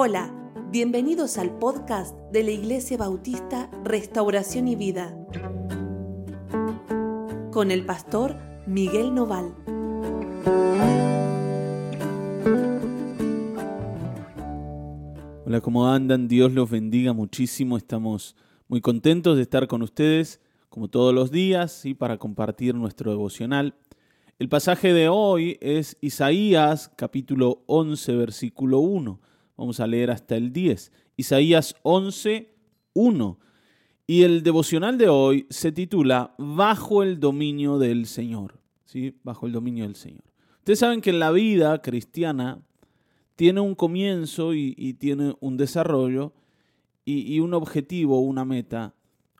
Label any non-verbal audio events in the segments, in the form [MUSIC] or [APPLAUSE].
Hola, bienvenidos al podcast de la Iglesia Bautista Restauración y Vida con el pastor Miguel Noval. Hola, ¿cómo andan? Dios los bendiga muchísimo. Estamos muy contentos de estar con ustedes, como todos los días, y para compartir nuestro devocional. El pasaje de hoy es Isaías capítulo 11, versículo 1. Vamos a leer hasta el 10. Isaías 11, 1. Y el devocional de hoy se titula Bajo el dominio del Señor. ¿Sí? Bajo el dominio del Señor. Ustedes saben que la vida cristiana tiene un comienzo y, tiene un desarrollo y un objetivo, una meta.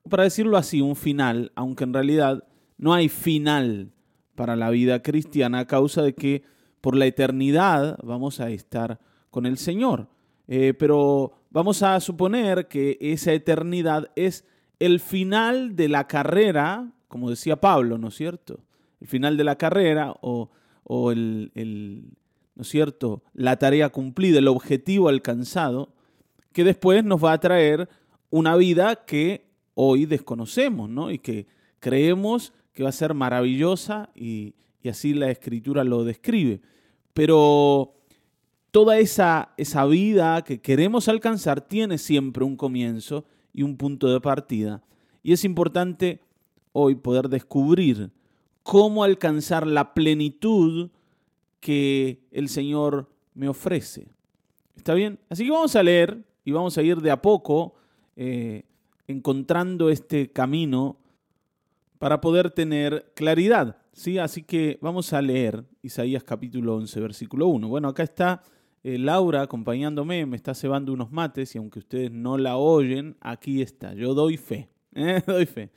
Para decirlo así, un final, aunque en realidad no hay final para la vida cristiana a causa de que por la eternidad vamos a estar con el Señor. Eh, pero vamos a suponer que esa eternidad es el final de la carrera, como decía Pablo, ¿no es cierto? El final de la carrera o, el, ¿no es cierto? La tarea cumplida, el objetivo alcanzado, que después nos va a traer una vida que hoy desconocemos, ¿no? Y que creemos que va a ser maravillosa y, y así la escritura lo describe. Pero toda esa, esa vida que queremos alcanzar tiene siempre un comienzo y un punto de partida. Y es importante hoy poder descubrir cómo alcanzar la plenitud que el Señor me ofrece. ¿Está bien? Así que vamos a leer y vamos a ir de a poco eh, encontrando este camino para poder tener claridad. ¿sí? Así que vamos a leer Isaías capítulo 11, versículo 1. Bueno, acá está eh, Laura acompañándome, me está cebando unos mates y aunque ustedes no la oyen, aquí está. Yo doy fe. [LAUGHS] ¿eh? doy fe.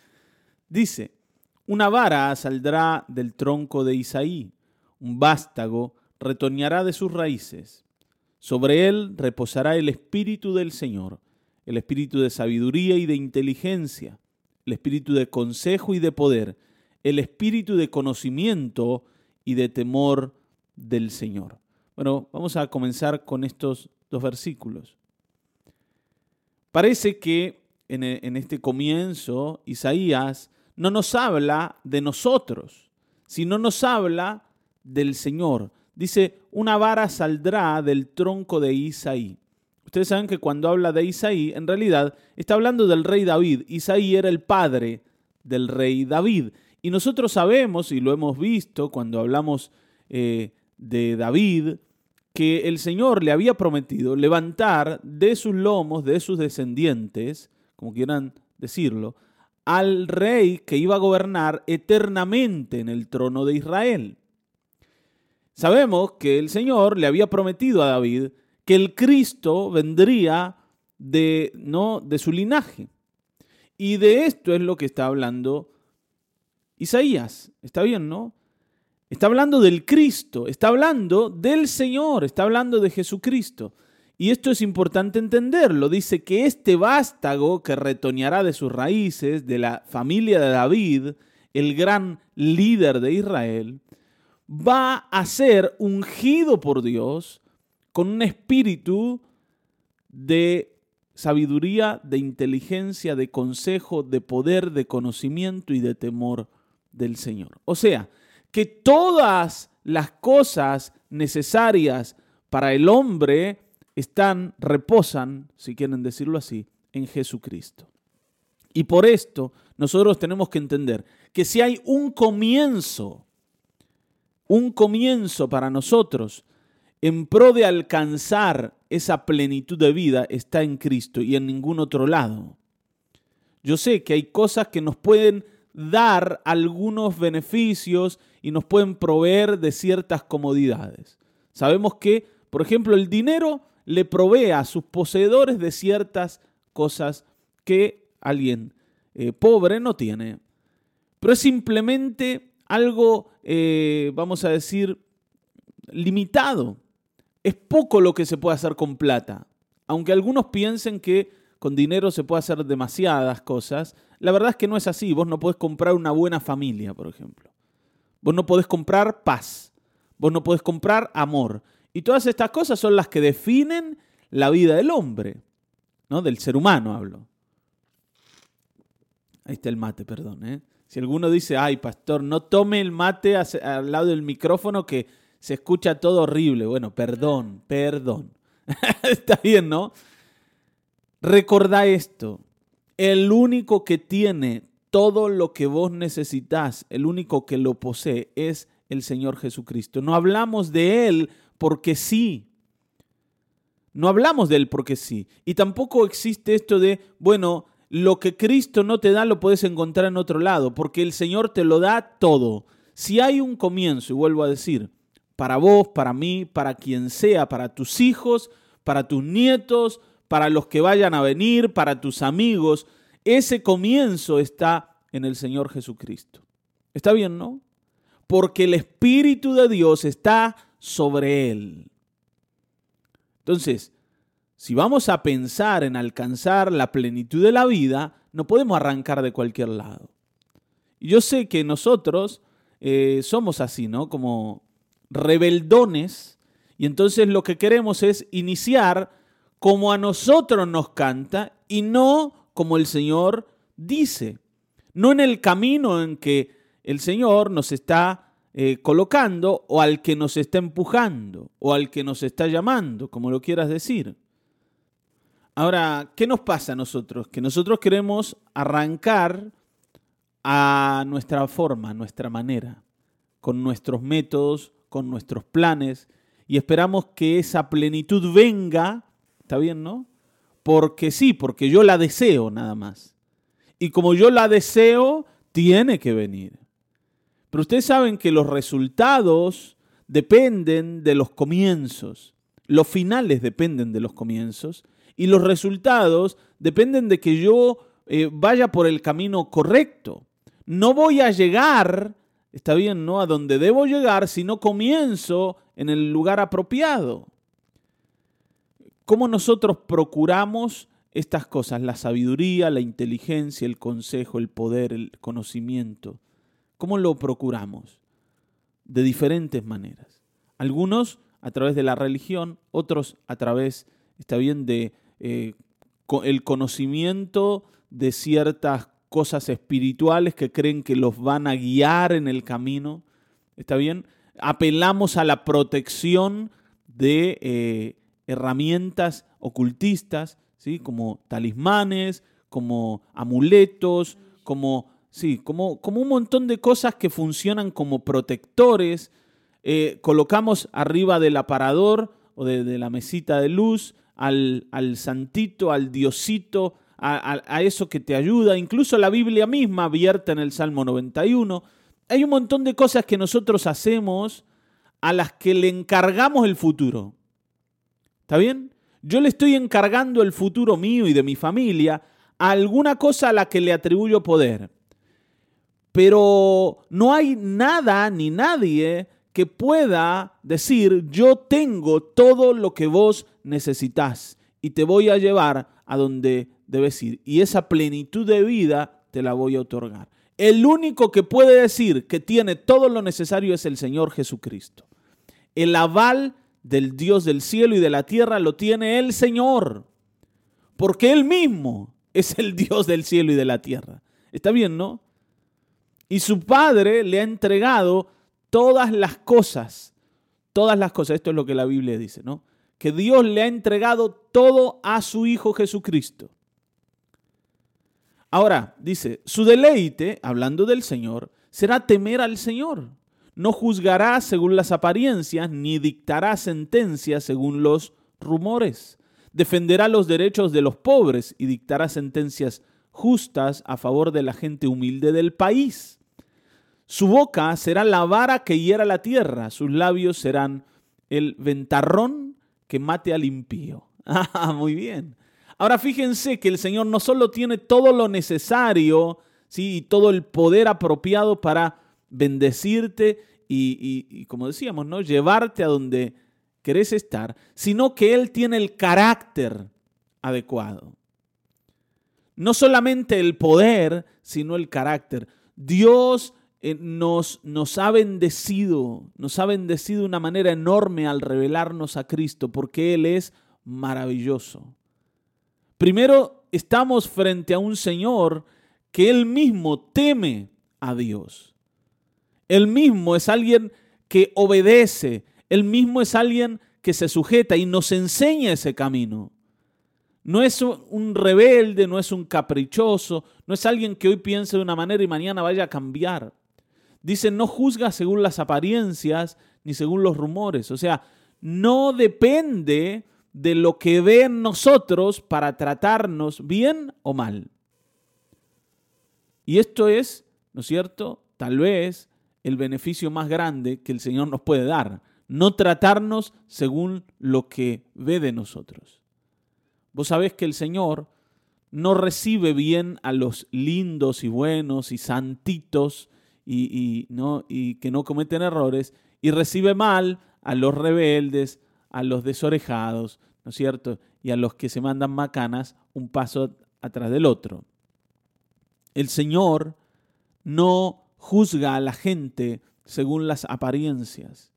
Dice, una vara saldrá del tronco de Isaí, un vástago retoñará de sus raíces. Sobre él reposará el espíritu del Señor, el espíritu de sabiduría y de inteligencia, el espíritu de consejo y de poder, el espíritu de conocimiento y de temor del Señor. Bueno, vamos a comenzar con estos dos versículos. Parece que en, e, este comienzo Isaías no nos habla de nosotros, sino nos habla del Señor. Dice, una vara saldrá del tronco de Isaí. Ustedes saben que cuando habla de Isaí, en realidad está hablando del rey David. Isaí era el padre del rey David. Y nosotros sabemos, y lo hemos visto cuando hablamos eh, de David, que el Señor le había prometido levantar de sus lomos, de sus descendientes, como quieran decirlo, al rey que iba a gobernar eternamente en el trono de Israel. Sabemos que el Señor le había prometido a David que el Cristo vendría de, ¿no? de su linaje. Y de esto es lo que está hablando Isaías. ¿Está bien, no? Está hablando del Cristo, está hablando del Señor, está hablando de Jesucristo. Y esto es importante entenderlo. Dice que este vástago que retoñará de sus raíces, de la familia de David, el gran líder de Israel, va a ser ungido por Dios con un espíritu de sabiduría, de inteligencia, de consejo, de poder, de conocimiento y de temor del Señor. O sea, que todas las cosas necesarias para el hombre están, reposan, si quieren decirlo así, en Jesucristo. Y por esto nosotros tenemos que entender que si hay un comienzo, un comienzo para nosotros en pro de alcanzar esa plenitud de vida está en Cristo y en ningún otro lado. Yo sé que hay cosas que nos pueden dar algunos beneficios y nos pueden proveer de ciertas comodidades. Sabemos que, por ejemplo, el dinero le provee a sus poseedores de ciertas cosas que alguien eh, pobre no tiene. Pero es simplemente algo, eh, vamos a decir, limitado. Es poco lo que se puede hacer con plata. Aunque algunos piensen que con dinero se puede hacer demasiadas cosas, la verdad es que no es así. Vos no podés comprar una buena familia, por ejemplo. Vos no podés comprar paz. Vos no podés comprar amor. Y todas estas cosas son las que definen la vida del hombre, ¿no? Del ser humano hablo. Ahí está el mate, perdón. ¿eh? Si alguno dice, ay, pastor, no tome el mate al lado del micrófono que se escucha todo horrible. Bueno, perdón, perdón. [LAUGHS] está bien, ¿no? Recordá esto. El único que tiene todo lo que vos necesitas, el único que lo posee, es el Señor Jesucristo. No hablamos de Él porque sí. No hablamos de Él porque sí. Y tampoco existe esto de, bueno, lo que Cristo no te da lo puedes encontrar en otro lado, porque el Señor te lo da todo. Si hay un comienzo, y vuelvo a decir, para vos, para mí, para quien sea, para tus hijos, para tus nietos, para los que vayan a venir, para tus amigos, ese comienzo está en el Señor Jesucristo. ¿Está bien, no? Porque el Espíritu de Dios está sobre él. Entonces, si vamos a pensar en alcanzar la plenitud de la vida, no podemos arrancar de cualquier lado. Y yo sé que nosotros eh, somos así, ¿no? Como rebeldones, y entonces lo que queremos es iniciar como a nosotros nos canta y no como el Señor dice. No en el camino en que el Señor nos está eh, colocando o al que nos está empujando o al que nos está llamando, como lo quieras decir. Ahora, ¿qué nos pasa a nosotros? Que nosotros queremos arrancar a nuestra forma, a nuestra manera, con nuestros métodos, con nuestros planes, y esperamos que esa plenitud venga, ¿está bien, no? Porque sí, porque yo la deseo nada más. Y como yo la deseo, tiene que venir. Pero ustedes saben que los resultados dependen de los comienzos, los finales dependen de los comienzos, y los resultados dependen de que yo eh, vaya por el camino correcto. No voy a llegar, está bien, ¿no? A donde debo llegar si no comienzo en el lugar apropiado. ¿Cómo nosotros procuramos estas cosas? La sabiduría, la inteligencia, el consejo, el poder, el conocimiento. ¿Cómo lo procuramos? De diferentes maneras. Algunos a través de la religión, otros a través, está bien, de eh, el conocimiento de ciertas cosas espirituales que creen que los van a guiar en el camino. ¿Está bien? Apelamos a la protección de eh, herramientas ocultistas, ¿sí? como talismanes, como amuletos, como, sí, como, como un montón de cosas que funcionan como protectores. Eh, colocamos arriba del aparador o de la mesita de luz al, santito, al diosito, a, a, eso que te ayuda. Incluso la Biblia misma abierta en el Salmo 91. Hay un montón de cosas que nosotros hacemos a las que le encargamos el futuro. ¿Está bien? Yo le estoy encargando el futuro mío y de mi familia a alguna cosa a la que le atribuyo poder. Pero no hay nada ni nadie que pueda decir, yo tengo todo lo que vos necesitas y te voy a llevar a donde debes ir. Y esa plenitud de vida te la voy a otorgar. El único que puede decir que tiene todo lo necesario es el Señor Jesucristo. El aval del Dios del cielo y de la tierra lo tiene el Señor, porque Él mismo es el Dios del cielo y de la tierra. Está bien, ¿no? Y su Padre le ha entregado todas las cosas, todas las cosas, esto es lo que la Biblia dice, ¿no? Que Dios le ha entregado todo a su Hijo Jesucristo. Ahora, dice, su deleite, hablando del Señor, será temer al Señor. No juzgará según las apariencias, ni dictará sentencias según los rumores. Defenderá los derechos de los pobres y dictará sentencias justas a favor de la gente humilde del país. Su boca será la vara que hiera la tierra, sus labios serán el ventarrón que mate al impío. [LAUGHS] Ah, muy bien. Ahora fíjense que el Señor no solo tiene todo lo necesario, ¿sí? y todo el poder apropiado para bendecirte y, como decíamos, ¿no? llevarte a donde querés estar, sino que Él tiene el carácter adecuado. No solamente el poder, sino el carácter. Dios eh, nos, nos ha bendecido, nos ha bendecido de una manera enorme al revelarnos a Cristo, porque Él es maravilloso. Primero, estamos frente a un Señor que Él mismo teme a Dios. Él mismo es alguien que obedece. Él mismo es alguien que se sujeta y nos enseña ese camino. No es un rebelde, no es un caprichoso, no es alguien que hoy piense de una manera y mañana vaya a cambiar. Dice, no juzga según las apariencias ni según los rumores. O sea, no depende de lo que ve en nosotros para tratarnos bien o mal. Y esto es, ¿no es cierto? Tal vez el beneficio más grande que el Señor nos puede dar. No tratarnos según lo que ve de nosotros. Vos sabés que el Señor no recibe bien a los lindos y buenos y santitos y, ¿no? y que no cometen errores, y recibe mal a los rebeldes, a los desorejados, ¿no es cierto? Y a los que se mandan macanas un paso atrás del otro. El Señor no juzga a la gente según las apariencias.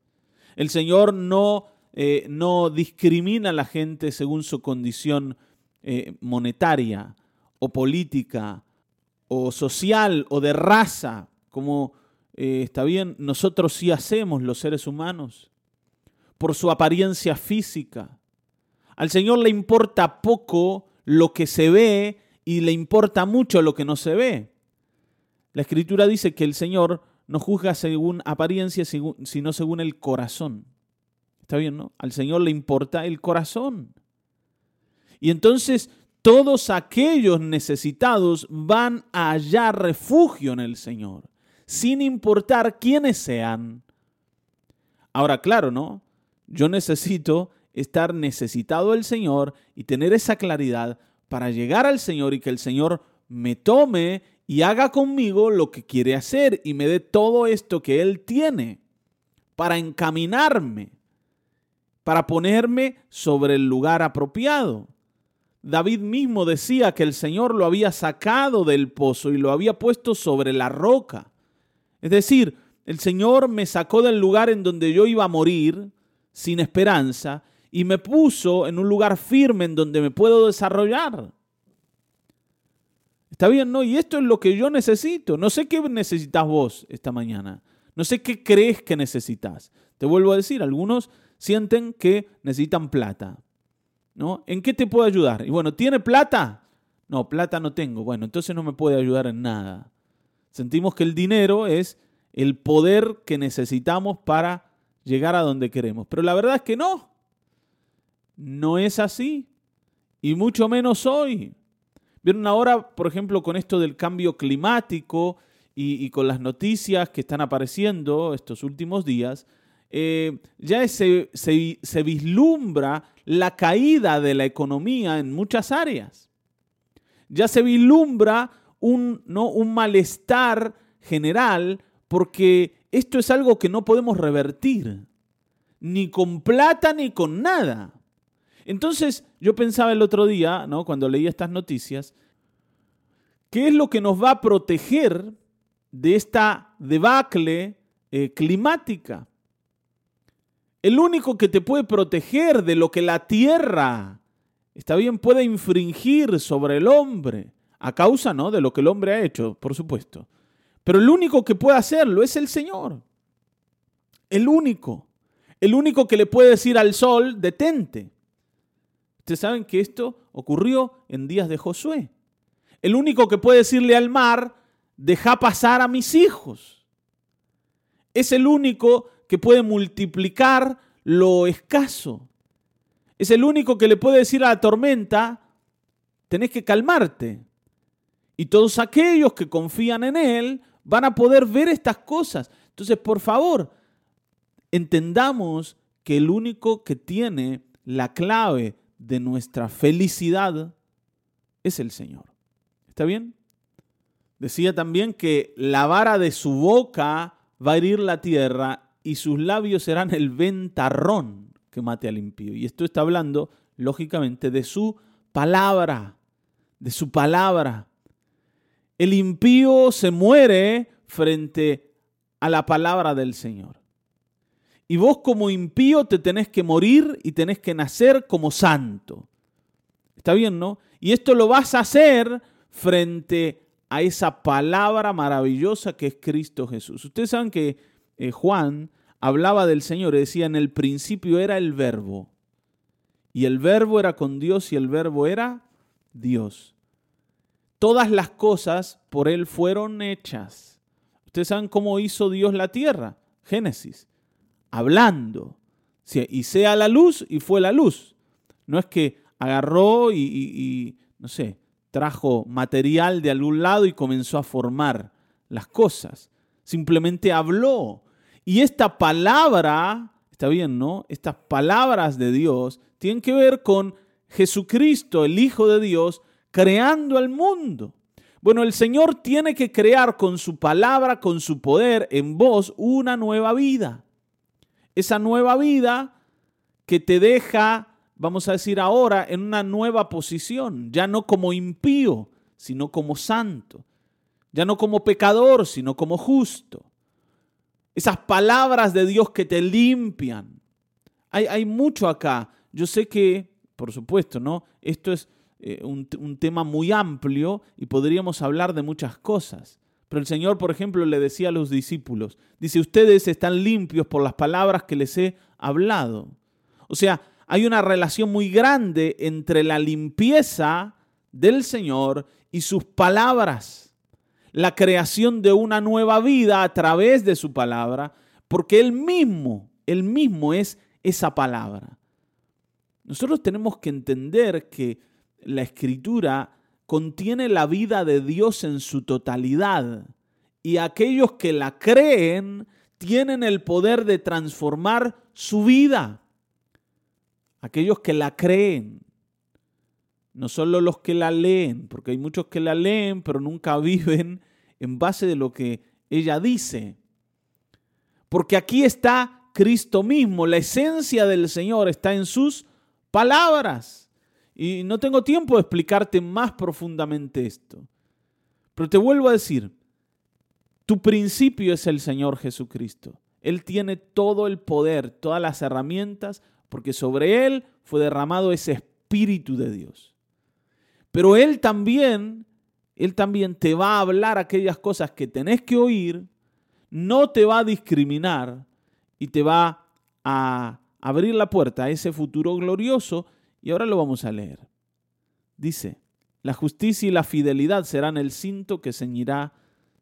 El Señor no, eh, no discrimina a la gente según su condición eh, monetaria o política o social o de raza, como eh, está bien, nosotros sí hacemos los seres humanos, por su apariencia física. Al Señor le importa poco lo que se ve y le importa mucho lo que no se ve. La Escritura dice que el Señor no juzga según apariencia, sino según el corazón. ¿Está bien, no? Al Señor le importa el corazón. Y entonces todos aquellos necesitados van a hallar refugio en el Señor sin importar quiénes sean. Ahora, claro, ¿no? Yo necesito estar necesitado del Señor y tener esa claridad para llegar al Señor y que el Señor me tome y haga conmigo lo que quiere hacer y me dé todo esto que Él tiene para encaminarme, para ponerme sobre el lugar apropiado. David mismo decía que el Señor lo había sacado del pozo y lo había puesto sobre la roca. Es decir, el Señor me sacó del lugar en donde yo iba a morir sin esperanza y me puso en un lugar firme en donde me puedo desarrollar. Está bien, ¿no? Y esto es lo que yo necesito. No sé qué necesitas vos esta mañana. No sé qué crees que necesitas. Te vuelvo a decir, algunos sienten que necesitan plata. ¿No? ¿En qué te puedo ayudar? Y bueno, ¿tiene plata? No, plata no tengo. Bueno, entonces no me puede ayudar en nada. Sentimos que el dinero es el poder que necesitamos para llegar a donde queremos. Pero la verdad es que no. No es así. Y mucho menos hoy. Vieron ahora, por ejemplo, con esto del cambio climático y, con las noticias que están apareciendo estos últimos días, eh, ya se, se vislumbra la caída de la economía en muchas áreas. Ya se vislumbra un, ¿no? un malestar general porque esto es algo que no podemos revertir, ni con plata ni con nada. Entonces yo pensaba el otro día, ¿no? cuando leía estas noticias, ¿qué es lo que nos va a proteger de esta debacle eh, climática? El único que te puede proteger de lo que la tierra, está bien, puede infringir sobre el hombre, a causa ¿no? de lo que el hombre ha hecho, por supuesto. Pero el único que puede hacerlo es el Señor. El único. El único que le puede decir al sol, detente. Ustedes saben que esto ocurrió en días de Josué. El único que puede decirle al mar, deja pasar a mis hijos. Es el único que puede multiplicar lo escaso. Es el único que le puede decir a la tormenta, tenés que calmarte. Y todos aquellos que confían en Él van a poder ver estas cosas. Entonces, por favor, entendamos que el único que tiene la clave de nuestra felicidad es el Señor. ¿Está bien? Decía también que la vara de su boca va a herir la tierra y sus labios serán el ventarrón que mate al impío. Y esto está hablando, lógicamente, de su palabra, de su palabra. El impío se muere frente a la palabra del Señor. Y vos como impío te tenés que morir y tenés que nacer como santo. ¿Está bien, no? Y esto lo vas a hacer frente a esa palabra maravillosa que es Cristo Jesús. Ustedes saben que eh, Juan hablaba del Señor y decía, en el principio era el verbo. Y el verbo era con Dios y el verbo era Dios. Todas las cosas por Él fueron hechas. Ustedes saben cómo hizo Dios la tierra. Génesis. Hablando. Y sea la luz y fue la luz. No es que agarró y, no sé, trajo material de algún lado y comenzó a formar las cosas. Simplemente habló. Y esta palabra, está bien, ¿no? Estas palabras de Dios tienen que ver con Jesucristo, el Hijo de Dios, creando al mundo. Bueno, el Señor tiene que crear con su palabra, con su poder en vos, una nueva vida. Esa nueva vida que te deja, vamos a decir ahora, en una nueva posición, ya no como impío, sino como santo, ya no como pecador, sino como justo esas palabras de Dios que te limpian. Hay, hay mucho acá. Yo sé que, por supuesto, ¿no? Esto es eh, un, un tema muy amplio y podríamos hablar de muchas cosas. Pero el Señor, por ejemplo, le decía a los discípulos, dice, ustedes están limpios por las palabras que les he hablado. O sea, hay una relación muy grande entre la limpieza del Señor y sus palabras la creación de una nueva vida a través de su palabra, porque Él mismo, Él mismo es esa palabra. Nosotros tenemos que entender que la escritura contiene la vida de Dios en su totalidad y aquellos que la creen tienen el poder de transformar su vida. Aquellos que la creen, no solo los que la leen, porque hay muchos que la leen pero nunca [LAUGHS] viven en base de lo que ella dice. Porque aquí está Cristo mismo, la esencia del Señor está en sus palabras. Y no tengo tiempo de explicarte más profundamente esto. Pero te vuelvo a decir, tu principio es el Señor Jesucristo. Él tiene todo el poder, todas las herramientas, porque sobre Él fue derramado ese Espíritu de Dios. Pero Él también, Él también te va a hablar aquellas cosas que tenés que oír, no te va a discriminar y te va a abrir la puerta a ese futuro glorioso. Y ahora lo vamos a leer. Dice, la justicia y la fidelidad serán el cinto que ceñirá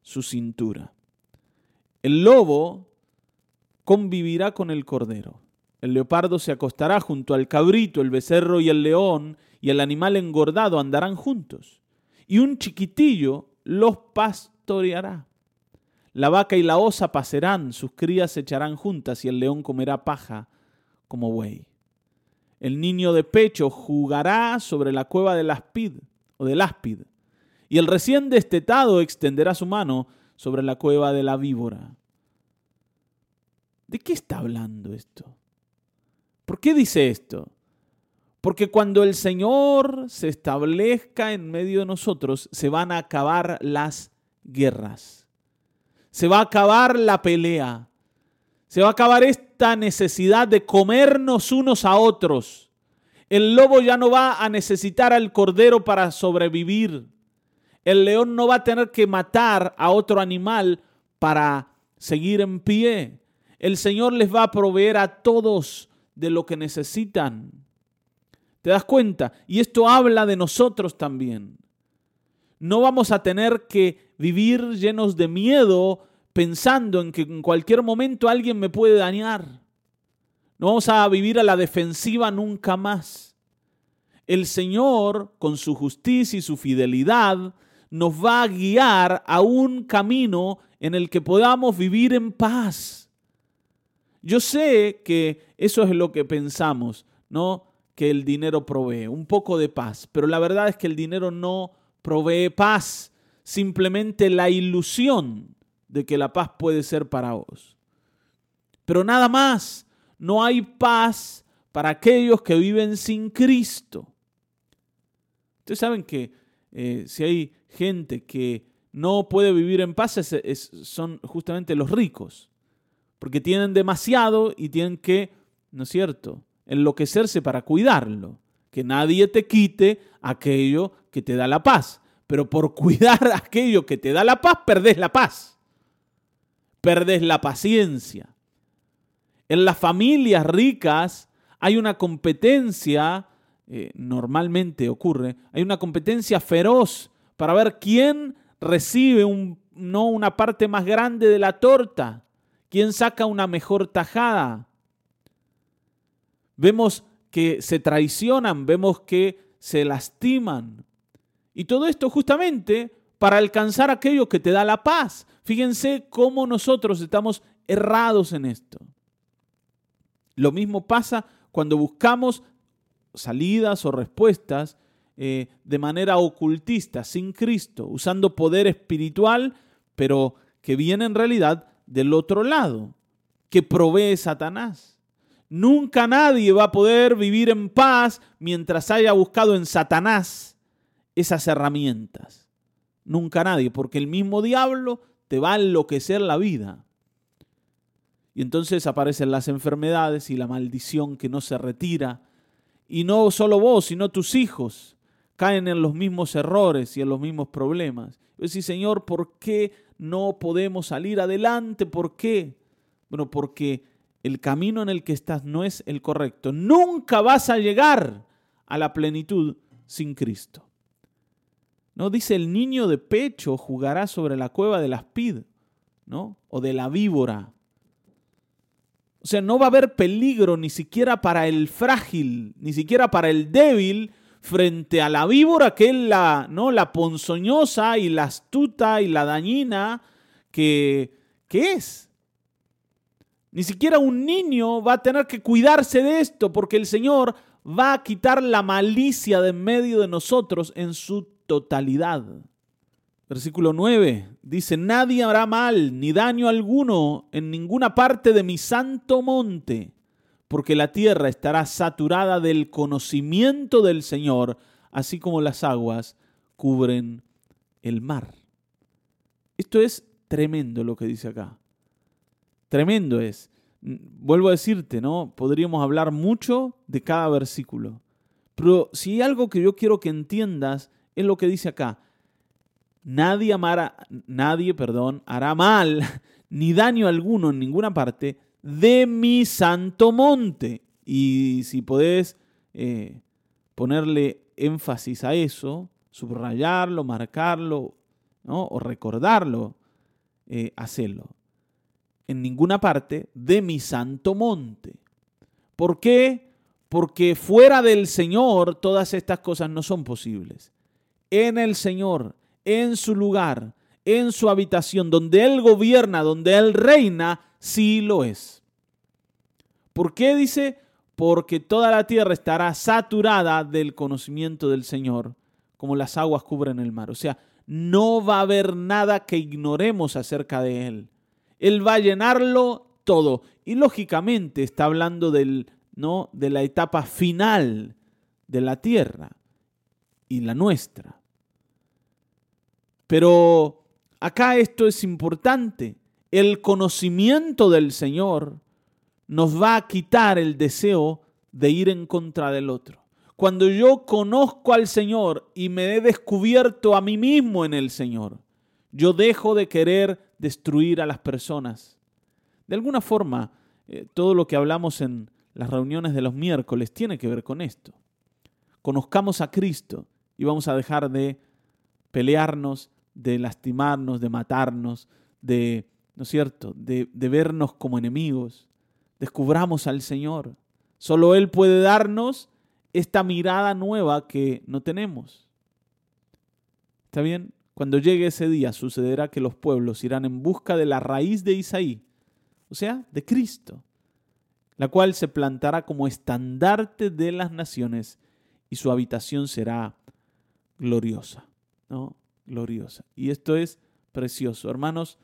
su cintura. El lobo convivirá con el cordero. El leopardo se acostará junto al cabrito, el becerro y el león, y el animal engordado andarán juntos. Y un chiquitillo los pastoreará. La vaca y la osa pasarán, sus crías se echarán juntas, y el león comerá paja como buey. El niño de pecho jugará sobre la cueva del aspid o del áspid, y el recién destetado extenderá su mano sobre la cueva de la víbora. ¿De qué está hablando esto? ¿Por qué dice esto? Porque cuando el Señor se establezca en medio de nosotros, se van a acabar las guerras. Se va a acabar la pelea. Se va a acabar necesidad de comernos unos a otros. El lobo ya no va a necesitar al cordero para sobrevivir. El león no va a tener que matar a otro animal para seguir en pie. El Señor les va a proveer a todos de lo que necesitan. ¿Te das cuenta? Y esto habla de nosotros también. No vamos a tener que vivir llenos de miedo pensando en que en cualquier momento alguien me puede dañar. No vamos a vivir a la defensiva nunca más. El Señor, con su justicia y su fidelidad, nos va a guiar a un camino en el que podamos vivir en paz. Yo sé que eso es lo que pensamos, ¿no? Que el dinero provee, un poco de paz, pero la verdad es que el dinero no provee paz, simplemente la ilusión de que la paz puede ser para vos. Pero nada más, no hay paz para aquellos que viven sin Cristo. Ustedes saben que eh, si hay gente que no puede vivir en paz, son justamente los ricos porque tienen demasiado y tienen que, ¿no es cierto?, enloquecerse para cuidarlo. Que nadie te quite aquello que te da la paz. Pero por [LAUGHS] cuidar aquello que te da la paz, perdés la paz. Perdés la paciencia. En las familias ricas hay una competencia, eh, normalmente ocurre, hay una competencia feroz para ver quién recibe no una parte más grande de la torta, quién saca una mejor tajada. Vemos que se traicionan, vemos que se lastiman. Y todo esto justamente para alcanzar aquello que te da la paz. Fíjense cómo nosotros estamos errados en esto. Lo mismo pasa cuando buscamos salidas o respuestas eh, de manera ocultista, sin Cristo, usando poder espiritual, pero que viene en realidad del otro lado, que provee Satanás. Nunca nadie va a poder vivir en paz mientras haya buscado en Satanás esas herramientas. Nunca nadie, porque el mismo diablo te va a enloquecer la vida. Y entonces aparecen las enfermedades y la maldición que no se retira. Y no solo vos, sino tus hijos caen en los mismos errores y en los mismos problemas. Y decís, Señor, ¿por qué no podemos salir adelante? ¿Por qué? Bueno, porque el camino en el que estás no es el correcto. Nunca vas a llegar a la plenitud sin Cristo. No dice el niño de pecho jugará sobre la cueva de las pid, ¿no? O de la víbora. O sea, no va a haber peligro ni siquiera para el frágil, ni siquiera para el débil frente a la víbora que es la, ¿no? la ponzoñosa y la astuta y la dañina que, que es. Ni siquiera un niño va a tener que cuidarse de esto porque el Señor va a quitar la malicia de en medio de nosotros en su totalidad. Versículo 9 dice, nadie hará mal ni daño alguno en ninguna parte de mi santo monte, porque la tierra estará saturada del conocimiento del Señor, así como las aguas cubren el mar. Esto es tremendo lo que dice acá. Tremendo es. Vuelvo a decirte, ¿no? Podríamos hablar mucho de cada versículo. Pero si hay algo que yo quiero que entiendas es lo que dice acá. Nadie amará, nadie, perdón, hará mal [LAUGHS] ni daño alguno en ninguna parte de mi santo monte. Y si podés eh, ponerle énfasis a eso, subrayarlo, marcarlo, o recordarlo, eh, hacelo en ninguna parte de mi santo monte. ¿Por qué? Porque fuera del Señor todas estas cosas no son posibles. En el Señor, en su lugar, en su habitación, donde Él gobierna, donde Él reina, sí lo es. ¿Por qué dice? Porque toda la tierra estará saturada del conocimiento del Señor, como las aguas cubren el mar. O sea, no va a haber nada que ignoremos acerca de Él. Él va a llenarlo todo. Y lógicamente está hablando del, ¿no? de la etapa final de la tierra y la nuestra. Pero acá esto es importante. El conocimiento del Señor nos va a quitar el deseo de ir en contra del otro. Cuando yo conozco al Señor y me he descubierto a mí mismo en el Señor, yo dejo de querer destruir a las personas. De alguna forma, eh, todo lo que hablamos en las reuniones de los miércoles tiene que ver con esto. Conozcamos a Cristo y vamos a dejar de pelearnos, de lastimarnos, de matarnos, de, ¿no es cierto?, de, de vernos como enemigos. Descubramos al Señor. Solo Él puede darnos esta mirada nueva que no tenemos. ¿Está bien? Cuando llegue ese día sucederá que los pueblos irán en busca de la raíz de Isaí, o sea, de Cristo, la cual se plantará como estandarte de las naciones y su habitación será gloriosa, ¿no? Gloriosa. Y esto es precioso. Hermanos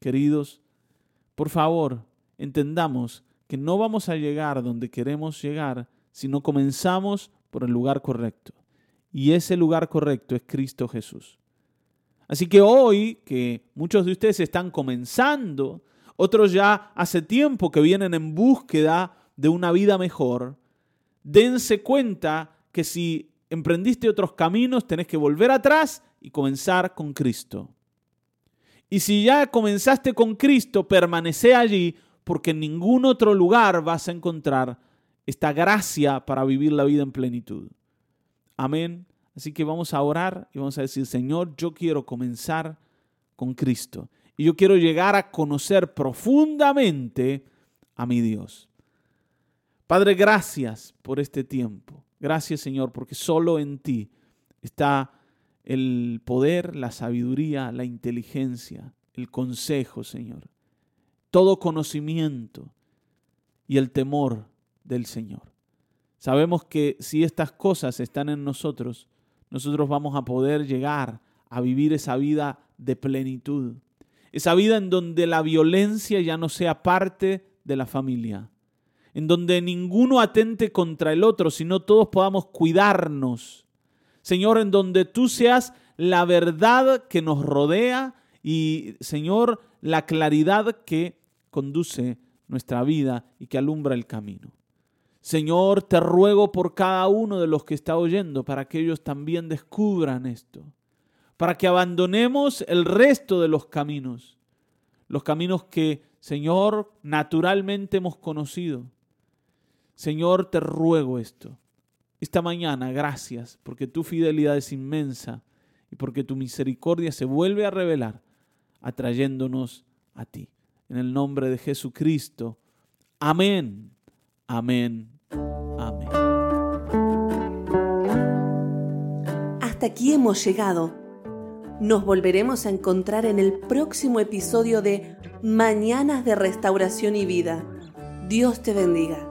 queridos, por favor, entendamos que no vamos a llegar donde queremos llegar si no comenzamos por el lugar correcto. Y ese lugar correcto es Cristo Jesús. Así que hoy que muchos de ustedes están comenzando otros ya hace tiempo que vienen en búsqueda de una vida mejor, dense cuenta que si emprendiste otros caminos, tenés que volver atrás y comenzar con Cristo. Y si ya comenzaste con Cristo, permanece allí porque en ningún otro lugar vas a encontrar esta gracia para vivir la vida en plenitud. Amén. Así que vamos a orar y vamos a decir, Señor, yo quiero comenzar con Cristo. Y yo quiero llegar a conocer profundamente a mi Dios. Padre, gracias por este tiempo. Gracias, Señor, porque solo en ti está el poder, la sabiduría, la inteligencia, el consejo, Señor. Todo conocimiento y el temor del Señor. Sabemos que si estas cosas están en nosotros, nosotros vamos a poder llegar a vivir esa vida de plenitud. Esa vida en donde la violencia ya no sea parte de la familia. En donde ninguno atente contra el otro, sino todos podamos cuidarnos. Señor, en donde tú seas la verdad que nos rodea y, Señor, la claridad que conduce nuestra vida y que alumbra el camino. Señor, te ruego por cada uno de los que está oyendo para que ellos también descubran esto, para que abandonemos el resto de los caminos, los caminos que, Señor, naturalmente hemos conocido. Señor, te ruego esto. Esta mañana, gracias, porque tu fidelidad es inmensa y porque tu misericordia se vuelve a revelar, atrayéndonos a ti. En el nombre de Jesucristo. Amén. Amén. Amén. Hasta aquí hemos llegado. Nos volveremos a encontrar en el próximo episodio de Mañanas de Restauración y Vida. Dios te bendiga.